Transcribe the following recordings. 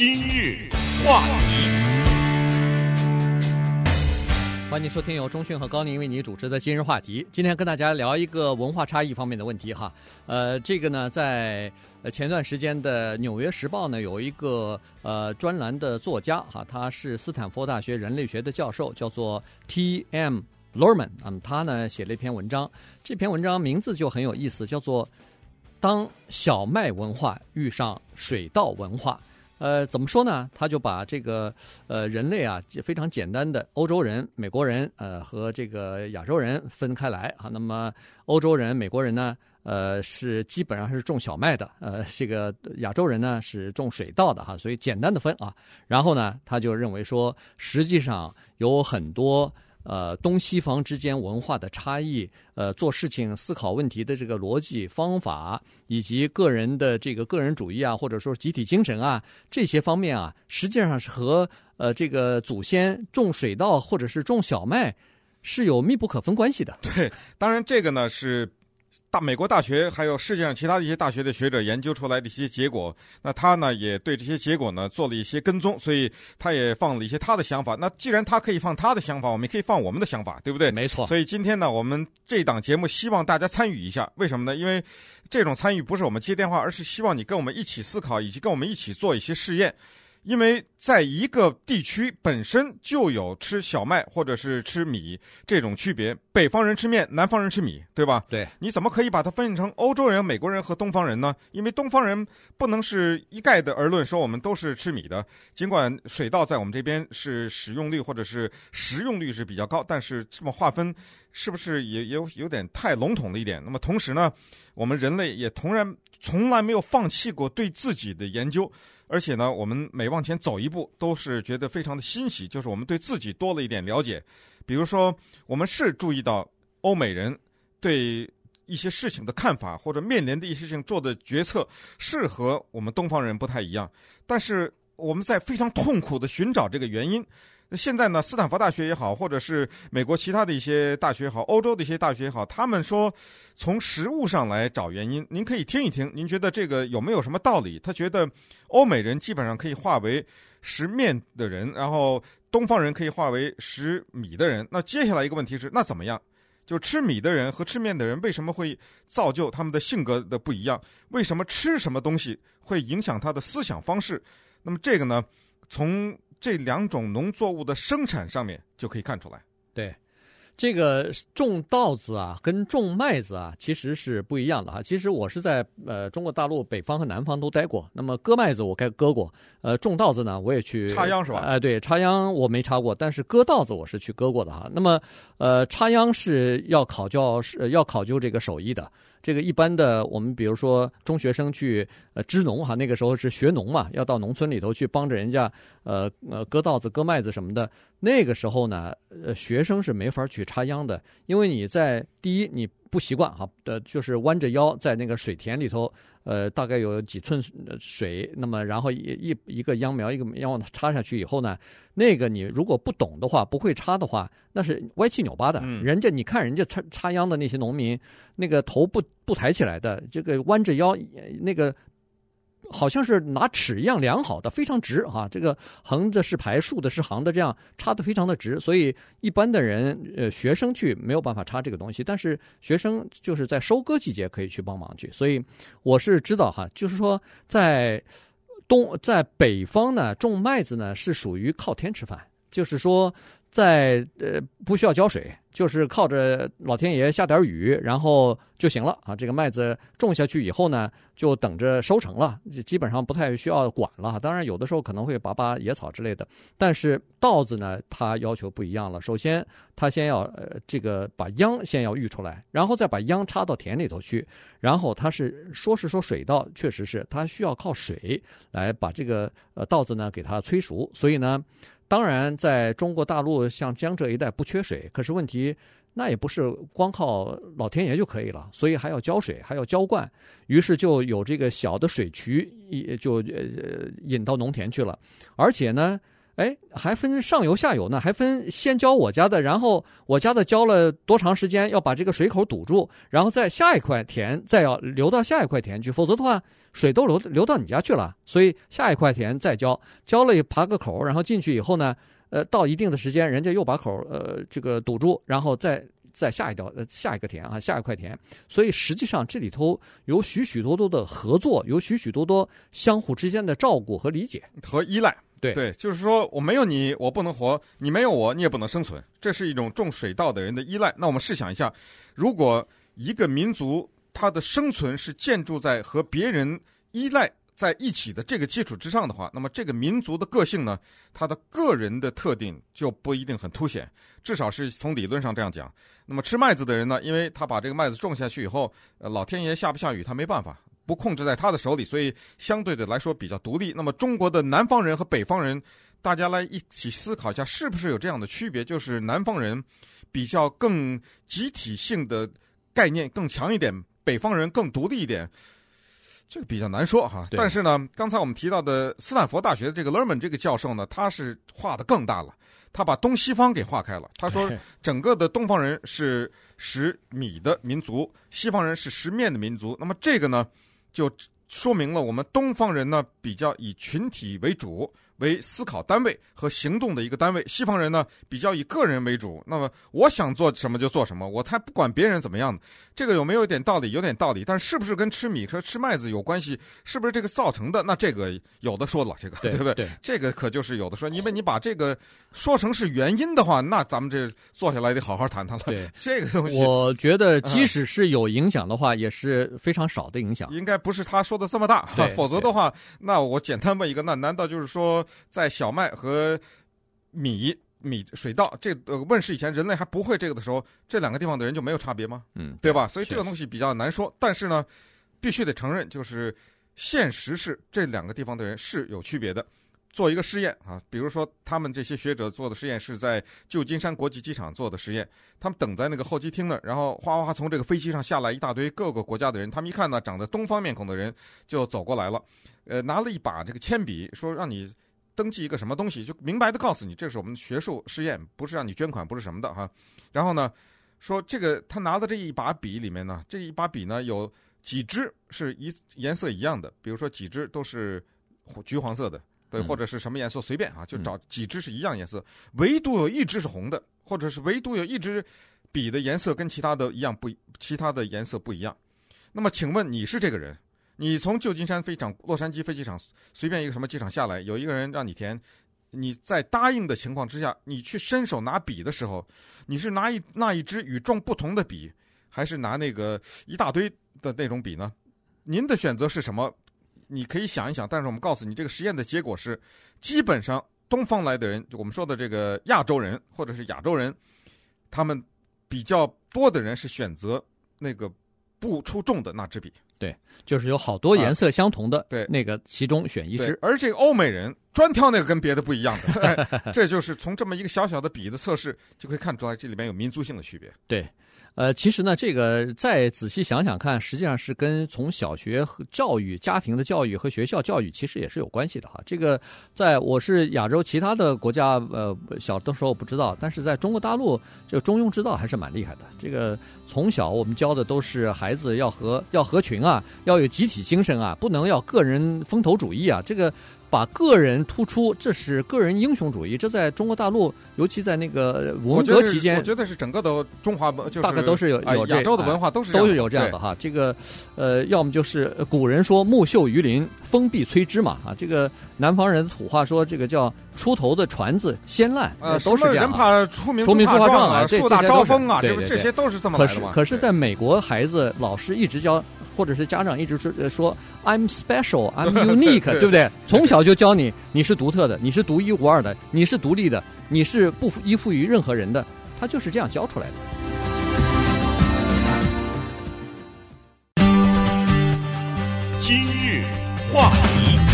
今日话题，欢迎收听由中讯和高宁为你主持的今日话题。今天跟大家聊一个文化差异方面的问题哈。呃，这个呢，在前段时间的《纽约时报》呢，有一个呃专栏的作家哈，他是斯坦福大学人类学的教授，叫做 T.M. Luhrmann。那么他呢写了一篇文章，这篇文章名字就很有意思，叫做。当小麦文化遇上水稻文化，呃，怎么说呢？他就把这个呃人类啊非常简单的欧洲人、美国人呃和这个亚洲人分开来啊。那么欧洲人、美国人呢，呃是基本上是种小麦的，呃，这个亚洲人呢是种水稻的哈，所以简单的分啊。然后呢，他就认为说，实际上有很多。呃，东西方之间文化的差异，呃，做事情、思考问题的这个逻辑方法，以及个人的这个个人主义啊，或者说集体精神啊，这些方面啊，实际上是和呃这个祖先种水稻或者是种小麦是有密不可分关系的。对，当然这个呢是。大美国大学还有世界上其他的一些大学的学者研究出来的一些结果，那他呢也对这些结果呢做了一些跟踪，所以他也放了一些他的想法。那既然他可以放他的想法，我们也可以放我们的想法，对不对？没错。所以今天呢，我们这档节目希望大家参与一下，为什么呢？因为这种参与不是我们接电话，而是希望你跟我们一起思考，以及跟我们一起做一些试验。因为在一个地区本身就有吃小麦或者是吃米这种区别，北方人吃面，南方人吃米，对吧？对，你怎么可以把它分成欧洲人、美国人和东方人呢？因为东方人不能是一概的而论说我们都是吃米的，尽管水稻在我们这边是使用率或者是食用率是比较高，但是这么划分是不是也有有点太笼统了一点？那么同时呢，我们人类也同然从来没有放弃过对自己的研究。而且呢，我们每往前走一步，都是觉得非常的欣喜，就是我们对自己多了一点了解。比如说，我们是注意到欧美人对一些事情的看法，或者面临的一些事情做的决策，是和我们东方人不太一样。但是我们在非常痛苦的寻找这个原因。那现在呢，斯坦福大学也好，或者是美国其他的一些大学也好，欧洲的一些大学也好，他们说从实物上来找原因，您可以听一听，您觉得这个有没有什么道理？他觉得欧美人基本上可以化为食面的人，然后东方人可以化为食米的人。那接下来一个问题是，那怎么样？就吃米的人和吃面的人为什么会造就他们的性格的不一样？为什么吃什么东西会影响他的思想方式？那么这个呢，从这两种农作物的生产上面就可以看出来。对，这个种稻子啊，跟种麦子啊，其实是不一样的哈。其实我是在呃中国大陆北方和南方都待过。那么割麦子我该割过，呃，种稻子呢我也去插秧是吧？哎、呃，对，插秧我没插过，但是割稻子我是去割过的哈。那么呃，插秧是要考教是要考究这个手艺的。这个一般的，我们比如说中学生去呃支农哈，那个时候是学农嘛，要到农村里头去帮着人家呃呃割稻子、割麦子什么的。那个时候呢，呃学生是没法去插秧的，因为你在第一你不习惯哈，呃就是弯着腰在那个水田里头。呃，大概有几寸水，那么然后一一一个秧苗一个秧苗插下去以后呢，那个你如果不懂的话，不会插的话，那是歪七扭八的。嗯、人家你看人家插插秧的那些农民，那个头不不抬起来的，这个弯着腰那个。好像是拿尺一样量好的，非常直、啊。这个横的是排，竖的是行的，这样插的非常的直。所以一般的人，呃，学生去没有办法插这个东西，但是学生就是在收割季节可以去帮忙去。所以我是知道哈，就是说在东在北方呢，种麦子呢是属于靠天吃饭，就是说。在呃不需要浇水，就是靠着老天爷下点雨，然后就行了啊。这个麦子种下去以后呢，就等着收成了，基本上不太需要管了。当然有的时候可能会拔拔野草之类的，但是稻子呢，它要求不一样了。首先，它先要呃这个把秧先要育出来，然后再把秧插到田里头去，然后它是说是说水稻，确实是它需要靠水来把这个呃稻子呢给它催熟，所以呢。当然，在中国大陆像江浙一带不缺水，可是问题那也不是光靠老天爷就可以了，所以还要浇水，还要浇灌，于是就有这个小的水渠，也就呃引到农田去了。而且呢，哎，还分上游下游呢，还分先浇我家的，然后我家的浇了多长时间，要把这个水口堵住，然后再下一块田再要流到下一块田去，否则的话水都流流到你家去了。所以下一块田再浇，浇了爬个口，然后进去以后呢，呃，到一定的时间，人家又把口呃这个堵住，然后再再下一条呃下一个田啊，下一块田。所以实际上这里头有许许多多的合作，有许许多多相互之间的照顾和理解和依赖。对对，就是说我没有你，我不能活；你没有我，你也不能生存。这是一种种水稻的人的依赖。那我们试想一下，如果一个民族它的生存是建筑在和别人依赖在一起的这个基础之上的话，那么这个民族的个性呢，它的个人的特点就不一定很凸显。至少是从理论上这样讲。那么吃麦子的人呢，因为他把这个麦子种下去以后，呃，老天爷下不下雨他没办法。不控制在他的手里，所以相对的来说比较独立。那么中国的南方人和北方人，大家来一起思考一下，是不是有这样的区别？就是南方人比较更集体性的概念更强一点，北方人更独立一点。这个比较难说哈。但是呢，刚才我们提到的斯坦福大学的这个 Lerman 这个教授呢，他是画的更大了，他把东西方给划开了。他说，整个的东方人是食米的民族，西方人是食面的民族。那么这个呢？就说明了我们东方人呢，比较以群体为主。为思考单位和行动的一个单位，西方人呢比较以个人为主。那么我想做什么就做什么，我才不管别人怎么样。这个有没有一点道理？有点道理，但是是不是跟吃米和吃麦子有关系？是不是这个造成的？那这个有的说了，这个对，对不对？对，这个可就是有的说，因为你把这个说成是原因的话，那咱们这坐下来得好好谈谈了。对，这个东西，我觉得即使是有影响的话，嗯、也是非常少的影响。应该不是他说的这么大，否则的话，那我简单问一个，那难道就是说在小麦？和米米水稻这呃问世以前，人类还不会这个的时候，这两个地方的人就没有差别吗？嗯，对吧？所以这个东西比较难说。但是呢，必须得承认，就是现实是这两个地方的人是有区别的。做一个试验啊，比如说他们这些学者做的实验是在旧金山国际机场做的实验，他们等在那个候机厅那儿，然后哗哗从这个飞机上下来一大堆各个国家的人，他们一看呢，长得东方面孔的人就走过来了，呃，拿了一把这个铅笔，说让你。登记一个什么东西，就明白的告诉你，这是我们学术试验，不是让你捐款，不是什么的哈。然后呢，说这个他拿的这一把笔里面呢，这一把笔呢有几支是一颜色一样的，比如说几支都是橘黄色的，对，或者是什么颜色随便啊，就找几支是一样颜色，唯独有一支是红的，或者是唯独有一支笔的颜色跟其他的一样不，其他的颜色不一样。那么请问你是这个人？你从旧金山飞机场、洛杉矶飞机场随便一个什么机场下来，有一个人让你填，你在答应的情况之下，你去伸手拿笔的时候，你是拿一那一支与众不同的笔，还是拿那个一大堆的那种笔呢？您的选择是什么？你可以想一想。但是我们告诉你，这个实验的结果是，基本上东方来的人，就我们说的这个亚洲人或者是亚洲人，他们比较多的人是选择那个不出众的那支笔。对，就是有好多颜色相同的，对那个其中选一支，而这个欧美人专挑那个跟别的不一样的，这就是从这么一个小小的笔的测试就可以看出来，这里面有民族性的区别。对。呃，其实呢，这个再仔细想想看，实际上是跟从小学和教育、家庭的教育和学校教育其实也是有关系的哈。这个在我是亚洲其他的国家，呃，小的时候不知道，但是在中国大陆，这个中庸之道还是蛮厉害的。这个从小我们教的都是孩子要合要合群啊，要有集体精神啊，不能要个人风头主义啊，这个。把个人突出，这是个人英雄主义。这在中国大陆，尤其在那个文革期间，我觉得是整个的中华文，就是、大概都是有有这亚洲的文化都是都是有这样的哈。这个，呃，要么就是古人说木秀于林，风必摧之嘛啊。这个南方人土话说，这个叫出头的船子先烂，呃，都是这样。人怕出名出名怕壮啊，树大招风啊，这这些都是这么来的嘛。可是可是在美国，孩子老师一直教。或者是家长一直说说 I'm special, I'm unique，对不对？从小就教你你是独特的，你是独一无二的，你是独立的，你是不依附于任何人的，他就是这样教出来的。今日话题。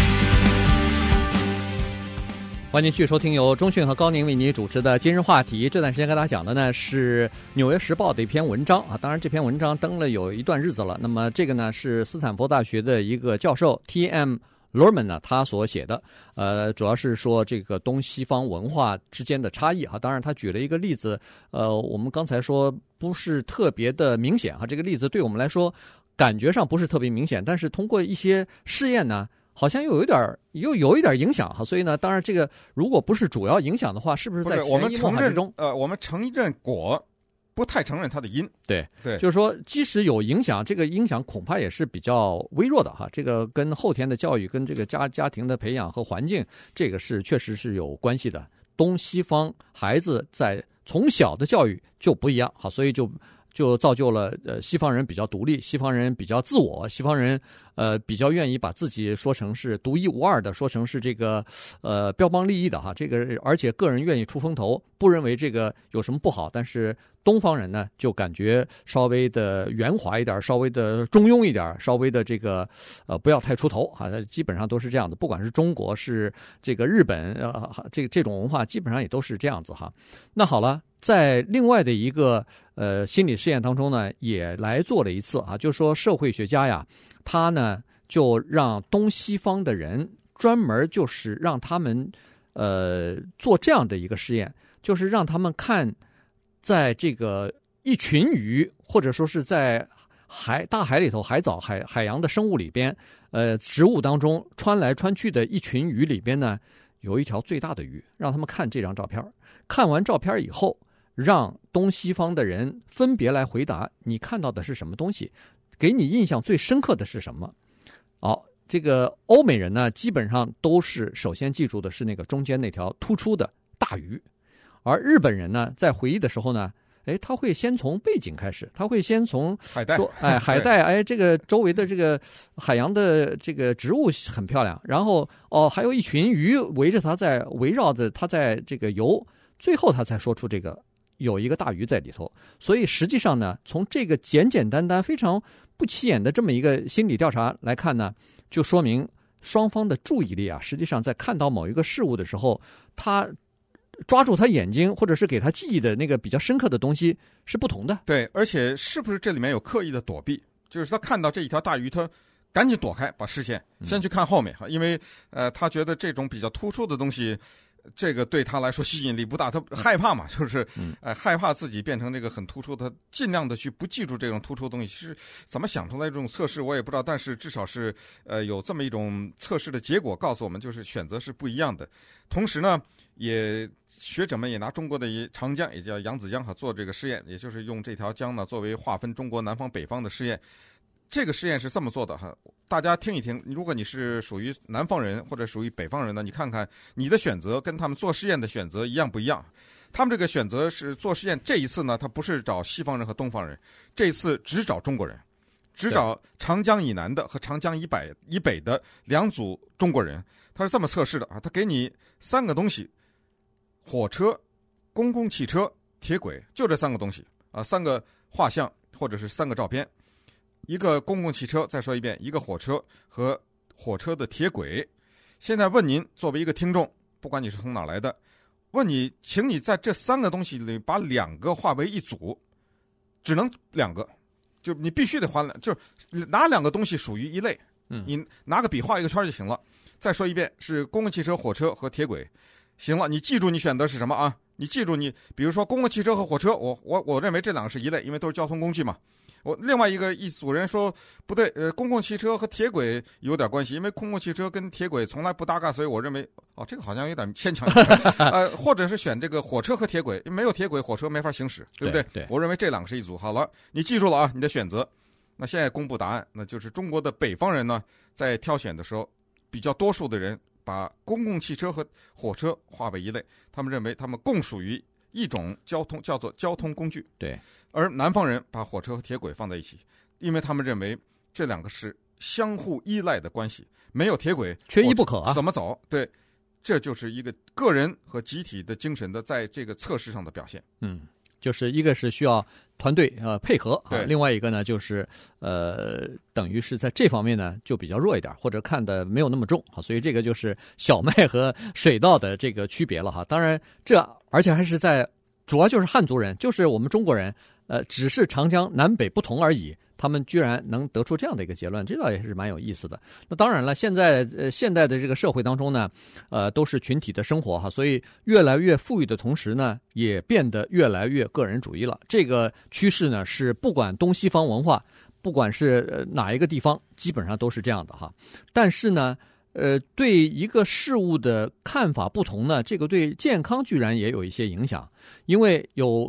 欢迎继续收听由中讯和高宁为你主持的今日话题。这段时间跟大家讲的呢是《纽约时报》的一篇文章啊，当然这篇文章登了有一段日子了。那么这个呢是斯坦福大学的一个教授 T.M. Lerman 呢他所写的，呃，主要是说这个东西方文化之间的差异哈。当然，他举了一个例子，呃，我们刚才说不是特别的明显哈。这个例子对我们来说感觉上不是特别明显，但是通过一些试验呢，好像又有一点又有一点影响哈。所以呢，当然这个如果不是主要影响的话，是不是在潜移默化之中？呃，我们承认果。不太承认它的因，对对，就是说，即使有影响，这个影响恐怕也是比较微弱的哈。这个跟后天的教育、跟这个家家庭的培养和环境，这个是确实是有关系的。东西方孩子在从小的教育就不一样，哈，所以就。就造就了呃西方人比较独立，西方人比较自我，西方人呃比较愿意把自己说成是独一无二的，说成是这个呃标榜立异的哈，这个而且个人愿意出风头，不认为这个有什么不好。但是东方人呢，就感觉稍微的圆滑一点，稍微的中庸一点，稍微的这个呃不要太出头啊，基本上都是这样的。不管是中国是这个日本呃这这种文化，基本上也都是这样子哈。那好了。在另外的一个呃心理试验当中呢，也来做了一次啊，就是说社会学家呀，他呢就让东西方的人专门就是让他们呃做这样的一个试验，就是让他们看在这个一群鱼或者说是在海大海里头海藻海海洋的生物里边，呃植物当中穿来穿去的一群鱼里边呢，有一条最大的鱼，让他们看这张照片，看完照片以后。让东西方的人分别来回答，你看到的是什么东西？给你印象最深刻的是什么？好，这个欧美人呢，基本上都是首先记住的是那个中间那条突出的大鱼，而日本人呢，在回忆的时候呢，哎，他会先从背景开始，他会先从海带，哎，海带，哎，这个周围的这个海洋的这个植物很漂亮，然后哦，还有一群鱼围着它在围绕着它在这个游，最后他才说出这个。有一个大鱼在里头，所以实际上呢，从这个简简单单、非常不起眼的这么一个心理调查来看呢，就说明双方的注意力啊，实际上在看到某一个事物的时候，他抓住他眼睛或者是给他记忆的那个比较深刻的东西是不同的。对，而且是不是这里面有刻意的躲避？就是他看到这一条大鱼，他赶紧躲开，把视线先去看后面哈，因为呃，他觉得这种比较突出的东西。这个对他来说吸引力不大，他害怕嘛，就是，呃，害怕自己变成那个很突出，他尽量的去不记住这种突出的东西。其实怎么想出来这种测试，我也不知道，但是至少是呃有这么一种测试的结果告诉我们，就是选择是不一样的。同时呢，也学者们也拿中国的一长江，也叫扬子江哈，做这个试验，也就是用这条江呢作为划分中国南方北方的试验。这个实验是这么做的哈，大家听一听。如果你是属于南方人或者属于北方人呢，你看看你的选择跟他们做实验的选择一样不一样？他们这个选择是做实验，这一次呢，他不是找西方人和东方人，这一次只找中国人，只找长江以南的和长江以北以北的两组中国人。他是这么测试的啊，他给你三个东西：火车、公共汽车、铁轨，就这三个东西啊，三个画像或者是三个照片。一个公共汽车，再说一遍，一个火车和火车的铁轨。现在问您，作为一个听众，不管你是从哪来的，问你，请你在这三个东西里把两个划为一组，只能两个，就你必须得划两，就是哪两个东西属于一类，嗯，你拿个笔画一个圈就行了。再说一遍，是公共汽车、火车和铁轨。行了，你记住你选择是什么啊？你记住你，比如说公共汽车和火车，我我我认为这两个是一类，因为都是交通工具嘛。我另外一个一组人说不对，呃，公共汽车和铁轨有点关系，因为公共汽车跟铁轨从来不搭嘎，所以我认为哦，这个好像有点牵强。呃，或者是选这个火车和铁轨，没有铁轨，火车没法行驶，对不对？对，对。我认为这两个是一组。好了，你记住了啊，你的选择。那现在公布答案，那就是中国的北方人呢，在挑选的时候，比较多数的人把公共汽车和火车划为一类，他们认为他们共属于一种交通，叫做交通工具。对。而南方人把火车和铁轨放在一起，因为他们认为这两个是相互依赖的关系，没有铁轨缺一不可啊！怎么走？对，这就是一个个人和集体的精神的在这个测试上的表现。嗯，就是一个是需要团队呃配合，对，另外一个呢就是呃等于是在这方面呢就比较弱一点，或者看的没有那么重啊，所以这个就是小麦和水稻的这个区别了哈。当然这而且还是在主要就是汉族人，就是我们中国人。呃，只是长江南北不同而已。他们居然能得出这样的一个结论，这倒也是蛮有意思的。那当然了，现在呃现代的这个社会当中呢，呃都是群体的生活哈，所以越来越富裕的同时呢，也变得越来越个人主义了。这个趋势呢，是不管东西方文化，不管是哪一个地方，基本上都是这样的哈。但是呢，呃，对一个事物的看法不同呢，这个对健康居然也有一些影响，因为有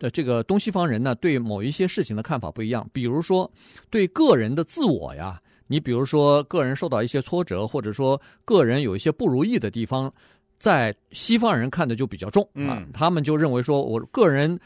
呃这个东西方人呢，对某一些事情的看法不一样。比如说，对个人的自我呀，你比如说个人受到一些挫折，或者说个人有一些不如意的地方，在西方人看的就比较重啊，嗯，他们就认为说我个人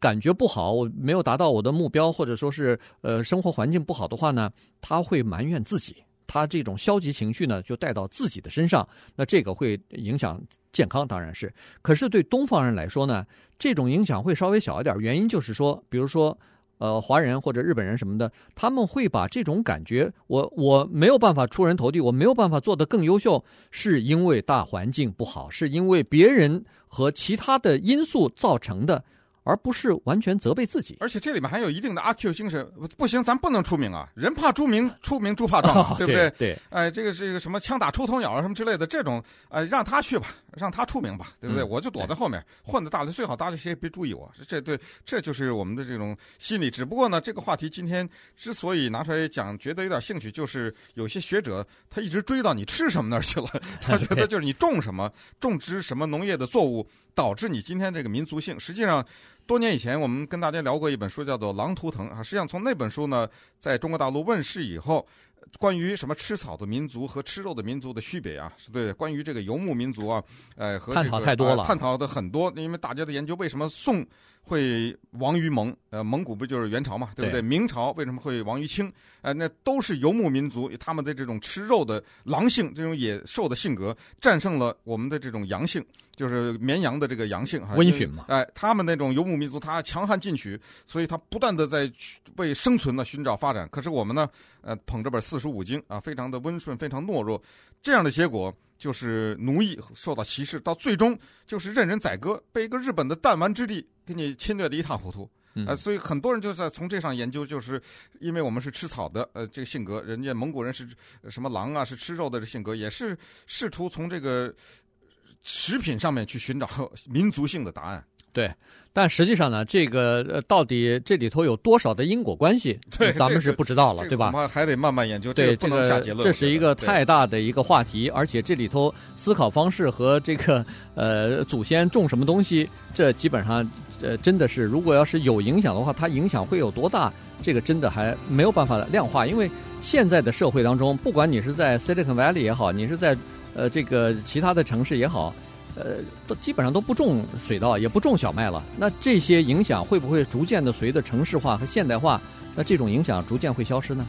感觉不好，我没有达到我的目标，或者说是呃生活环境不好的话呢，他会埋怨自己。他这种消极情绪呢，就带到自己的身上，那这个会影响健康，当然是。可是对东方人来说呢，这种影响会稍微小一点。原因就是说，比如说，呃，华人或者日本人什么的，他们会把这种感觉，我我没有办法出人头地，我没有办法做得更优秀，是因为大环境不好，是因为别人和其他的因素造成的。而不是完全责备自己，而且这里面还有一定的阿 Q 精神。不行，咱不能出名啊！人怕出名，出名猪怕壮，啊，对不对？对，哎，这个这个什么枪打出头鸟啊，什么之类的这种，哎，让他去吧，让他出名吧，对不对？嗯、我就躲在后面混的大的，最好大家谁也别注意我。这对，这就是我们的这种心理。只不过呢，这个话题今天之所以拿出来讲，觉得有点兴趣，就是有些学者他一直追到你吃什么那儿去了，他觉得就是你种什么，种植什么农业的作物，导致你今天这个民族性。实际上。多年以前，我们跟大家聊过一本书，叫做《狼图腾》啊。实际上，从那本书呢，在中国大陆问世以后，关于什么吃草的民族和吃肉的民族的区别啊，是对关于这个游牧民族啊，呃，和、这个、探讨太多了，呃、探讨的很多。因为大家的研究，为什么宋会亡于蒙？呃，蒙古不就是元朝嘛，对不对？对明朝为什么会亡于清？呃，那都是游牧民族，他们的这种吃肉的狼性，这种野兽的性格，战胜了我们的这种阳性。就是绵羊的这个阳性哈，温驯嘛，哎，他们那种游牧民族，他强悍进取，所以他不断的在为生存呢寻找发展。可是我们呢，呃，捧着本四书五经啊，非常的温顺，非常懦弱，这样的结果就是奴役，受到歧视，到最终就是任人宰割，被一个日本的弹丸之地给你侵略的一塌糊涂。呃，所以很多人就在从这上研究，就是因为我们是吃草的，呃，这个性格，人家蒙古人是什么狼啊，是吃肉的这性格，也是试图从这个。食品上面去寻找 民族性的答案，对，但实际上呢，这个呃，到底这里头有多少的因果关系，对，咱们是不知道了，对吧？我们还得慢慢研究，对，这个不能下结论。这是一个太大的一个话题，而且这里头思考方式和这个呃祖先种什么东西，这基本上呃真的是，如果要是有影响的话，它影响会有多大？这个真的还没有办法量化，因为现在的社会当中，不管你是在 Silicon Valley 也好，你是在。呃，这个其他的城市也好，呃，都基本上都不种水稻，也不种小麦了。那这些影响会不会逐渐的随着城市化和现代化，那这种影响逐渐会消失呢？